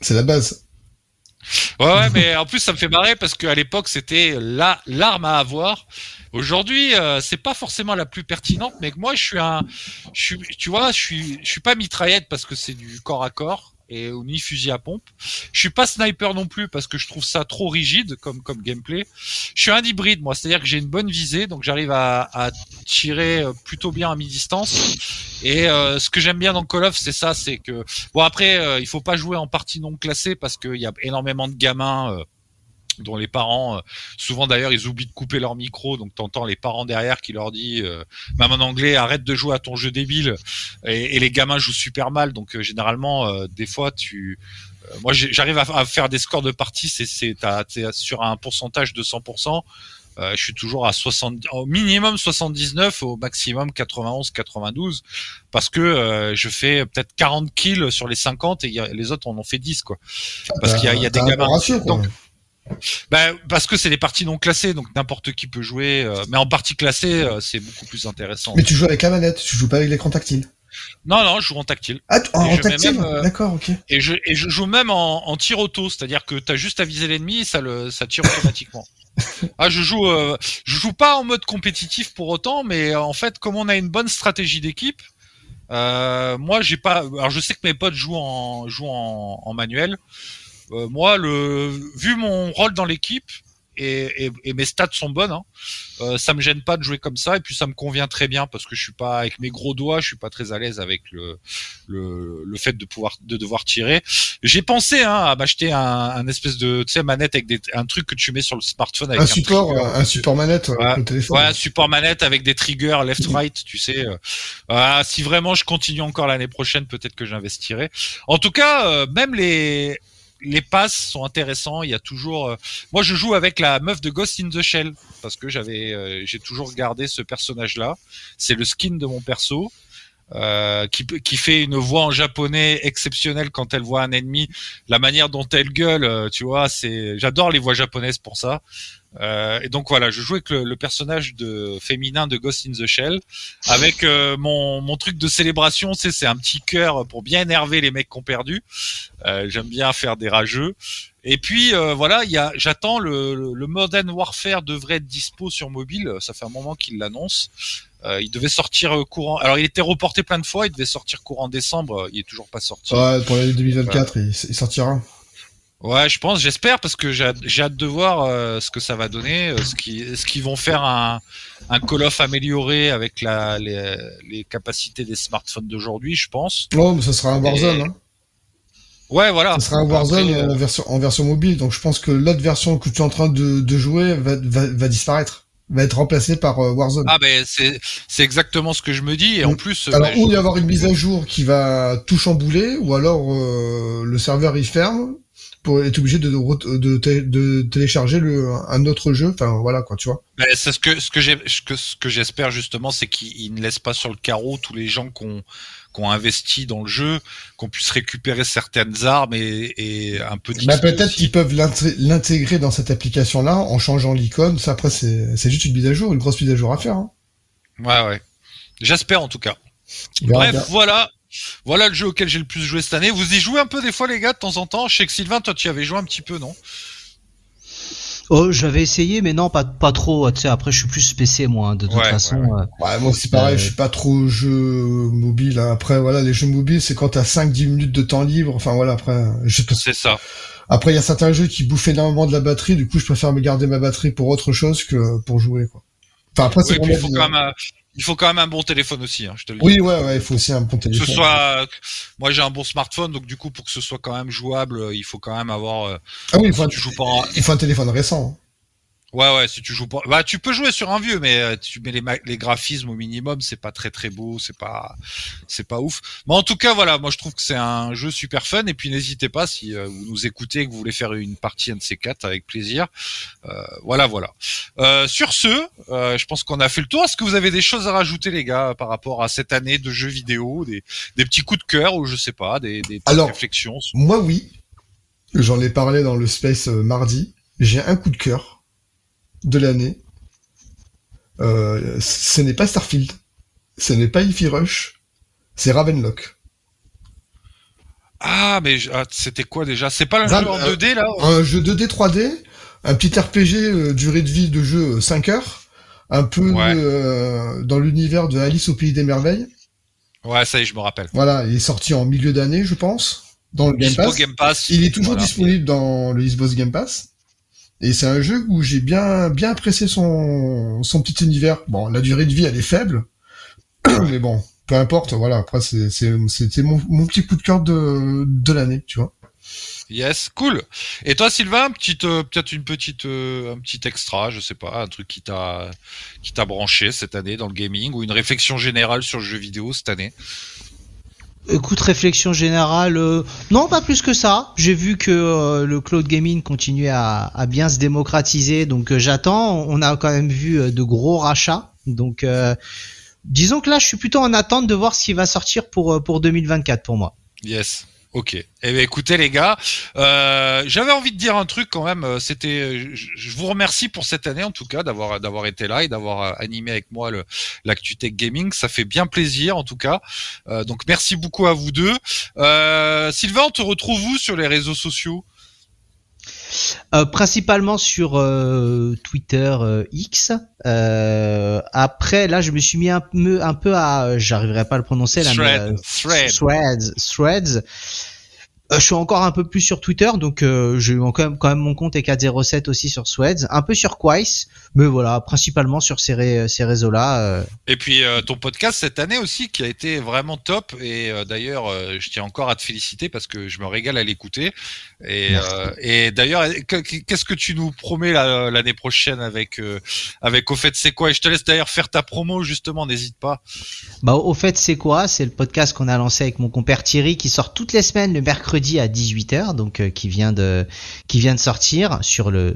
c'est la base. Ouais, mais en plus ça me fait marrer parce qu'à l'époque c'était la l'arme à avoir. Aujourd'hui, euh, c'est pas forcément la plus pertinente, mais moi je suis un, tu vois, je suis, je suis pas mitraillette parce que c'est du corps à corps et ni fusil à pompe. Je suis pas sniper non plus parce que je trouve ça trop rigide comme comme gameplay. Je suis un hybride moi, c'est-à-dire que j'ai une bonne visée, donc j'arrive à, à tirer euh, plutôt bien à mi-distance. Et euh, ce que j'aime bien dans Call of, c'est ça, c'est que bon après, euh, il faut pas jouer en partie non classée parce qu'il y a énormément de gamins. Euh, dont les parents, euh, souvent d'ailleurs, ils oublient de couper leur micro, donc t'entends les parents derrière qui leur dit, euh, même en anglais, arrête de jouer à ton jeu débile. Et, et les gamins jouent super mal, donc euh, généralement, des fois, tu, moi, j'arrive à, faire des scores de partie, c'est, c'est, t'as- t'es sur un pourcentage de 100%. Euh, je suis toujours à 60, au minimum 79, au maximum 91, 92, parce que euh, je fais peut-être 40 kills sur les 50 et il y a- les autres en ont fait 10 quoi. Parce qu'il y a, il y a des gamins. Donc, ben, parce que c'est des parties non classées, donc n'importe qui peut jouer. euh, mais en partie classée, euh, c'est beaucoup plus intéressant. Mais tu joues avec la manette, tu joues pas avec l'écran tactile. Non, non, je joue en tactile. Ah, tu- en, tactile euh, D'accord, ok. Et je, et je joue même en, en tir auto, c'est-à-dire que t'as juste à viser l'ennemi ça le, ça tire automatiquement. ah, je joue, je joue pas en mode compétitif pour autant, mais en fait, comme on a une bonne stratégie d'équipe, moi j'ai pas. Alors je sais que mes potes jouent en, jouent en, en manuel. Euh, moi, le, vu mon rôle dans l'équipe et, et, et mes stats sont bonnes, hein, euh, ça me gêne pas de jouer comme ça et puis ça me convient très bien parce que je suis pas avec mes gros doigts, je suis pas très à l'aise avec le, le, le fait de pouvoir de devoir tirer. J'ai pensé hein, à m'acheter un, un espèce de tu sais manette avec des, un truc que tu mets sur le smartphone avec Un un, support, trigger. un support manette Ouais. avec le téléphone. Ouais, un support manette avec des triggers left-right, tu sais. euh, ah, si vraiment je continue encore l'année prochaine, peut-être que j'investirai. En tout cas, euh, même les les passes sont intéressants. Il y a toujours. euh, Moi, je joue avec la meuf de Ghost in the Shell parce que j'avais, euh, j'ai toujours gardé ce personnage-là. C'est le skin de mon perso. Euh, qui, qui fait une voix en japonais exceptionnelle quand elle voit un ennemi. La manière dont elle gueule, euh, tu vois, c'est. J'adore les voix japonaises pour ça. Euh, et donc voilà, je joue avec le, le personnage de féminin de Ghost in the Shell, avec euh, mon, mon truc de célébration, c'est c'est un petit cœur pour bien énerver les mecs qui ont perdu. Euh, J'aime bien faire des rageux. Et puis euh, voilà, il y a, j'attends le, le, le Modern Warfare devrait être dispo sur mobile. Ça fait un moment qu'il l'annonce. Euh, il devait sortir euh, courant. Alors il était reporté plein de fois. Il devait sortir courant décembre. Il est toujours pas sorti. Ouais, pour l'année 2024, il, il sortira. Ouais, je pense, j'espère, parce que j'ai hâte- de voir euh, ce que ça va donner, euh, ce qui, ce qu'ils vont faire un, un Call of amélioré avec la, les, les capacités des smartphones d'aujourd'hui, je pense. Non, mais ça sera un Warzone. Hein. Ouais, voilà. Ça sera un Warzone Après, euh, en, version, en version mobile. Donc je pense que l'autre version que tu es en train de, de jouer va, va, va disparaître. Va être remplacée par euh, Warzone. Ah ben c'est c'est exactement ce que je me dis et en Mm. plus alors, ben, ou il je- y avoir une mise à jour qui va tout chambouler, ou alors euh, le serveur il ferme pour être obligé de, de, de, té- de télécharger le, un autre jeu. Enfin voilà quoi, tu vois. ben, c'est ce que ce que j'ai ce que ce que j'espère justement c'est qu'ils ne laissent pas sur le carreau tous les gens qui ont qui ont investi dans le jeu, qu'on puisse récupérer certaines armes et, et un peu Bah, d'XP peut-être qu'ils peuvent l'intégrer dans cette application-là en changeant l'icône. Ça après c'est juste une mise à jour, une grosse mise à jour à faire. Hein. Ouais ouais. J'espère en tout cas. Bref, bien. voilà. Voilà le jeu auquel j'ai le plus joué cette année. Vous y jouez un peu des fois, les gars, de temps en temps. Je sais que Sylvain, toi, tu y avais joué un petit peu, non? Oh, j'avais essayé, mais non, pas, pas trop. Tu sais, après, je suis plus PC, moi, hein, de toute Ouais, façon. ouais, euh, Ouais, moi c'est pareil, Euh, je suis pas trop jeu mobile. hein. Après voilà, les jeux mobiles c'est quand t'as 5-10 minutes de temps libre. Enfin voilà, après je te- C'est ça. après il y a certains jeux qui bouffent énormément de la batterie. Du coup je préfère me garder ma batterie pour autre chose que pour jouer quoi. Enfin après c'est Oui, faut quand même, il faut quand même un bon téléphone aussi, hein, je te le dis. Oui ouais ouais, il faut aussi un bon Que ce téléphone. soit, moi j'ai un bon smartphone, donc du coup pour que ce soit quand même jouable, euh, il faut quand même avoir. euh, Ah oui, il faut, si un... tu joues pas. en- il faut un téléphone récent. Ouais ouais, si tu joues pas, bah tu peux jouer sur un vieux, mais euh, tu mets les, ma- les graphismes au minimum, c'est pas très très beau, c'est pas, c'est pas ouf. Mais en tout cas voilà, moi je trouve que c'est un jeu super fun, et puis n'hésitez pas si euh, vous nous écoutez et que vous voulez faire une partie un de ces quatre avec plaisir. Euh, voilà voilà. Euh, sur ce, euh, je pense qu'on a fait le tour. Est-ce que vous avez des choses à rajouter les gars par rapport à cette année de jeux vidéo, des, des petits coups de cœur ou je sais pas, des, des Alors, réflexions. Moi oui, j'en ai parlé dans le space euh, mardi. J'ai un coup de cœur de l'année. Euh, ce n'est pas Starfield, ce n'est pas Ify Rush, c'est Ravenlock. Ah, mais ah, c'était quoi déjà? C'est pas Val- jeu en euh, 2D là? Un jeu 2D 3D, un petit RPG euh, durée de vie de jeu euh, 5 heures, un peu Ouais. euh, dans l'univers de Alice au pays des merveilles. Ouais, ça y est, je me rappelle. Voilà, il est sorti en milieu d'année, je pense, dans le Game Pass. Game Pass. Il est toujours Voilà. disponible dans le Xbox Game Pass. Et c'est un jeu où j'ai bien bien apprécié son son petit univers. Bon, la durée de vie elle est faible, mais bon, peu importe. Voilà, après c'est c'était mon, mon petit coup de cœur de de l'année, tu vois. Yes, cool. Et toi, Sylvain, petite, euh, peut-être une petite, euh, un petit extra, je sais pas, un truc qui t'a, qui t'a branché cette année dans le gaming ou une réflexion générale sur le jeu vidéo cette année? Écoute, réflexion générale, euh, non, pas plus que ça. J'ai vu que euh, le cloud gaming continuait à, bien se démocratiser, donc euh, j'attends. On a quand même vu de gros rachats, donc disons que là, je suis plutôt en attente de voir ce qui va sortir pour pour 2024 pour moi. Yes. Ok. Eh bien, écoutez les gars, euh, j'avais envie de dire un truc quand même. euh, C'était, je, je vous remercie pour cette année en tout cas d'avoir d'avoir été là et d'avoir euh, animé avec moi le l'actu tech gaming. Ça fait bien plaisir en tout cas. Euh, donc merci beaucoup à vous deux. Euh, Sylvain, on te retrouve où sur les réseaux sociaux? Euh, principalement sur euh, Twitter euh, X. Euh, après, là, je me suis mis un peu, un peu à, j'arriverai pas à le prononcer là, mais, Thread, euh, thread. Threads, Threads. Euh, je suis encore un peu plus sur Twitter, donc euh, j'ai quand même, quand même mon compte E407 aussi sur Threads, un peu sur Quais, mais voilà, principalement sur ces, ré- ces réseaux-là. euh. Et puis euh, ton podcast cette année aussi qui a été vraiment top. Et euh, d'ailleurs euh, je tiens encore à te féliciter parce que je me régale à l'écouter. Et, euh, et d'ailleurs que- que- qu'est-ce que tu nous promets la- l'année prochaine avec euh, avec au fait c'est quoi? Et je te laisse d'ailleurs faire ta promo justement n'hésite pas. Bah, au fait, c'est quoi C'est le podcast qu'on a lancé avec mon compère Thierry qui sort toutes les semaines le mercredi à 18h, donc euh, qui vient de qui vient de sortir sur le,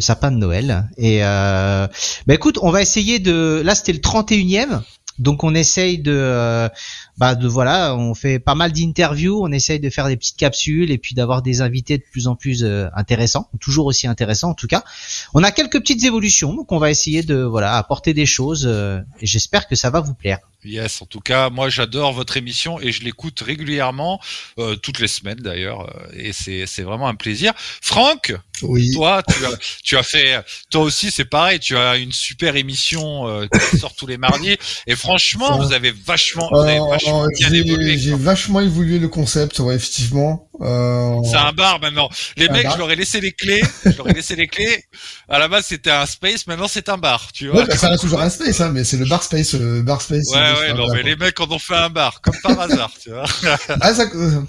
sapin de Noël. Et euh, bah écoute, on va essayer de. Là, c'était le 31e. Donc on essaye de, euh, bah de voilà, on fait pas mal d'interviews, on essaye de faire des petites capsules et puis d'avoir des invités de plus en plus euh, intéressants, toujours aussi intéressants en tout cas. On a quelques petites évolutions, donc on va essayer de voilà apporter des choses et j'espère que ça va vous plaire. Yes en tout cas moi j'adore votre émission et je l'écoute régulièrement euh, toutes les semaines d'ailleurs euh, et c'est c'est vraiment un plaisir Franck Oui. toi, tu as, tu as fait, toi aussi, c'est pareil, tu as une super émission euh, qui sort tous les mardis. Et franchement, vous avez vachement, vous avez Euh, vachement euh, bien évolué. j'ai vachement évolué le concept, ouais, effectivement. Euh, C'est un bar maintenant. Les mecs, bar. je leur ai laissé les clés. Je leur ai laissé les clés. À la base, c'était un space. Maintenant, c'est un bar. Tu vois. Ouais, bah, ça reste toujours un space, hein, mais c'est le bar space, le bar space. Ouais, ouais, ça, non, mais les mecs en ont fait un bar, comme par hasard, tu vois. Ah, ça, euh,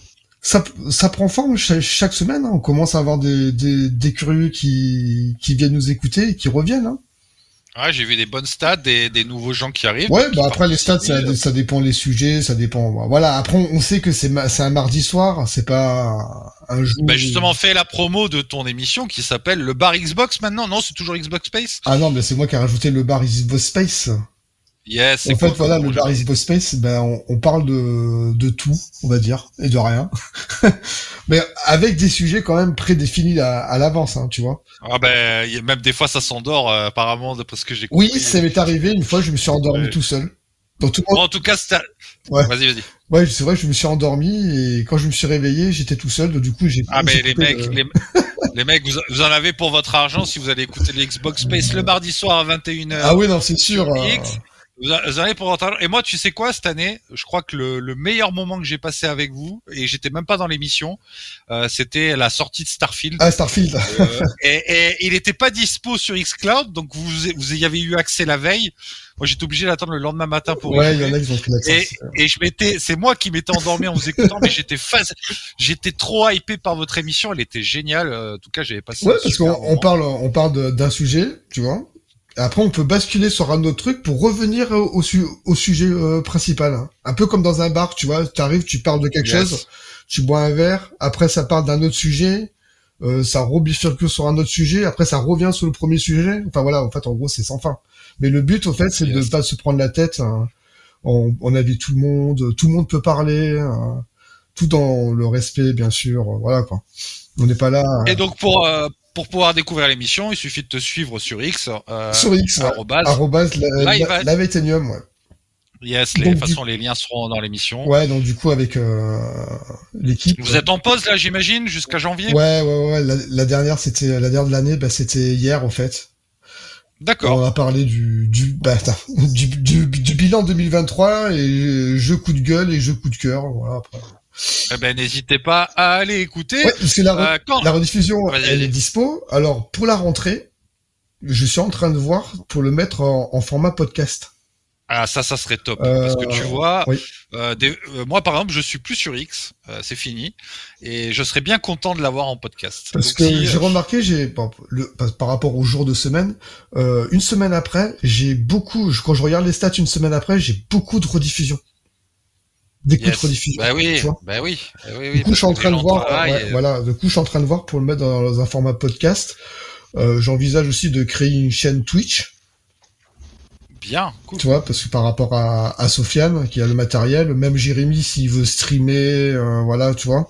ça, ça prend forme cha- chaque semaine. hein. On commence à avoir des, des, des curieux qui, qui viennent nous écouter et qui reviennent. Hein. Ouais, j'ai vu des bonnes stats, des, des nouveaux gens qui arrivent. Ouais, bah après les stats, ça, ça dépend les sujets, ça dépend. Voilà, après on sait que c'est c'est un mardi soir, c'est pas un jour. Bah justement, fais la promo de ton émission qui s'appelle le bar Xbox maintenant. Non, c'est toujours Xbox Space. Ah non, mais c'est moi qui ai rajouté le bar Xbox Space. Yes. En fait, cool, voilà, comme le bar Space, ben on, on parle de, de tout, on va dire, et de rien. mais avec des sujets quand même prédéfinis à, à l'avance, hein, tu vois. Ah ben, il y a même des fois ça s'endort euh, apparemment d'après ce que j'ai Oui, ça m'est arrivé une fois, je me suis endormi tout seul. Tout Bon, en tout cas, c'était. Ouais. Vas-y, vas-y. Ouais, c'est vrai, je me suis endormi et quand je me suis réveillé, j'étais tout seul. Donc du coup, j'ai. Ah mais les mecs, le- les, les mecs, vous, vous en avez pour votre argent si vous allez écouter les Xbox Space le mardi soir à 21h. Ah oui, non, c'est sûr. euh. Vous avez pour argent. Et moi, tu sais quoi, cette année, je crois que le, le meilleur moment que j'ai passé avec vous, et j'étais même pas dans l'émission, euh, c'était la sortie de Starfield. Ah, Starfield. Euh, et, et il n'était pas dispo sur Xcloud, donc vous, vous y avez eu accès la veille. Moi, j'étais obligé d'attendre le lendemain matin pour Ouais, il y en a qui ont pris l'accent. Et, et je m'étais, c'est moi qui m'étais endormi en vous écoutant, mais j'étais phase, j'étais trop hypé par votre émission, elle était géniale. Euh, En tout cas, j'avais passé. Ouais, parce qu'on on parle, on parle d'un sujet, tu vois. Après, on peut basculer sur un autre truc pour revenir au, au su- au sujet euh, principal. hein. Un peu comme dans un bar, tu vois. T'arrives, tu parles de quelque Yes. chose, tu bois un verre, après ça parle d'un autre sujet, euh, ça rebifurque sur un autre sujet, après ça revient sur le premier sujet. Enfin voilà, en fait, en gros, c'est sans fin. Mais le but, au fait, c'est de Yes. pas se prendre la tête. hein. On, on invite tout le monde, tout le monde peut parler, hein. tout dans le respect, bien sûr. Voilà quoi. On n'est pas là. Et donc pour euh, pour pouvoir découvrir l'émission, il suffit de te suivre sur X. Euh, Sur X, arrobase. Arrobase la, la, ouais. Yes, les, de toute façon, les liens seront dans l'émission. Ouais, donc du coup avec euh, l'équipe. Vous êtes en pause là, j'imagine, jusqu'à janvier? Ouais, ouais, ouais. La, la dernière, c'était la dernière de l'année, bah, c'était hier en fait. D'accord. On a parlé du du, bah, du, du bilan 2023 et jeu coup de gueule et jeu coup de cœur. Voilà. Après. Eh ben, n'hésitez pas à aller écouter. Ouais, parce que la, re- Euh, quand la rediffusion, elle est dispo. Alors pour la rentrée, je suis en train de voir pour le mettre en, en format podcast. Ah, ça, ça serait top. Euh, Parce que tu vois, oui. euh, des- euh, moi, par exemple, je suis plus sur X, c'est fini, et je serais bien content de l'avoir en podcast. Parce Donc, que si, j'ai remarqué, j'ai par, le- par- rapport aux jours de semaine, une semaine après, j'ai beaucoup. Quand je regarde les stats une semaine après, j'ai beaucoup de rediffusions. D'écoute yes. rediffusion. Bah oui, bah oui, bah oui, oui. Du coup, je suis en train de voir. travaillent ouais, et- Voilà. Du coup, je suis en train de voir pour le mettre dans un format podcast. Euh, J'envisage aussi de créer une chaîne Twitch. Bien, cool. Tu vois, parce que par rapport à, à Sofiane, qui a le matériel, même Jérémy, s'il veut streamer, euh, voilà, tu vois.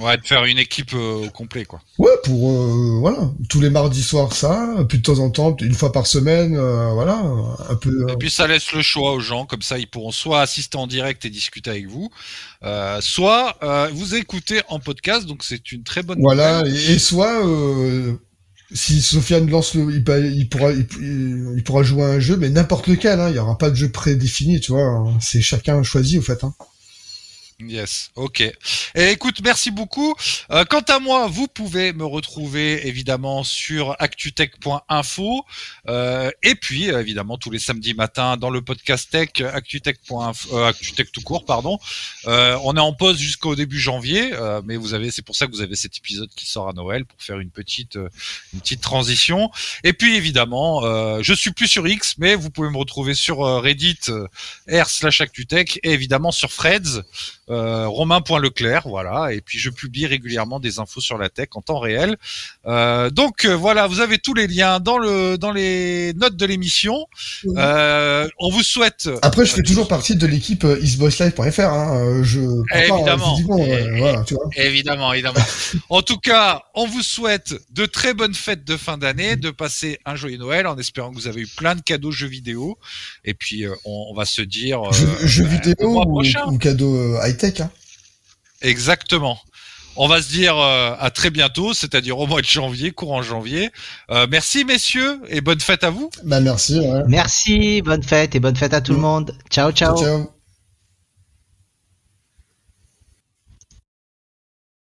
Ouais, de faire une équipe euh, au complet, quoi. Ouais, pour, euh, voilà, tous les mardis soirs, ça, puis de temps en temps, une fois par semaine, euh, voilà, un peu... Et puis ça laisse le choix aux gens, comme ça ils pourront soit assister en direct et discuter avec vous, soit vous écouter en podcast, donc c'est une très bonne voilà, et, et soit, si Sofiane lance le... Il, pourra, il, il pourra jouer à un jeu, mais n'importe lequel, hein, il y aura pas de jeu prédéfini, tu vois, c'est chacun choisi, au fait. Hein. Yes, ok. Et écoute, merci beaucoup. Euh, quant à moi, vous pouvez me retrouver évidemment sur actutech.info euh, et puis euh, évidemment tous les samedis matins dans le podcast tech actutech.info, euh, actutech tout court, pardon. Euh, on est en pause jusqu'au début janvier, mais vous avez, c'est pour ça que vous avez cet épisode qui sort à Noël pour faire une petite, une petite transition. Et puis évidemment, je suis plus sur X, mais vous pouvez me retrouver sur Reddit euh, r slash actutech et évidemment sur Freds euh, romain.leclerc, voilà, et puis je publie régulièrement des infos sur la tech en temps réel. Euh, donc euh, voilà, vous avez tous les liens dans le dans les notes de l'émission. Euh, on vous souhaite Après, je fais toujours partie de l'équipe euh, eastboyslive.fr, hein, euh, je... Évidemment. physiquement, Et- euh, voilà, tu vois. évidemment, évidemment. en tout cas, on vous souhaite de très bonnes fêtes de fin d'année, de passer un joyeux Noël en espérant que vous avez eu plein de cadeaux jeux vidéo. Et puis euh, on, on va se dire euh, Jeux jeux bah, vidéo ou, ou cadeau euh, high-tech, hein. Exactement. On va se dire euh, à très bientôt, c'est-à-dire au mois de janvier, courant janvier. Euh, merci messieurs et bonne fête à vous. Bah merci, ouais. Merci, bonne fête et bonne fête à tout le monde. Ciao, ciao. ciao.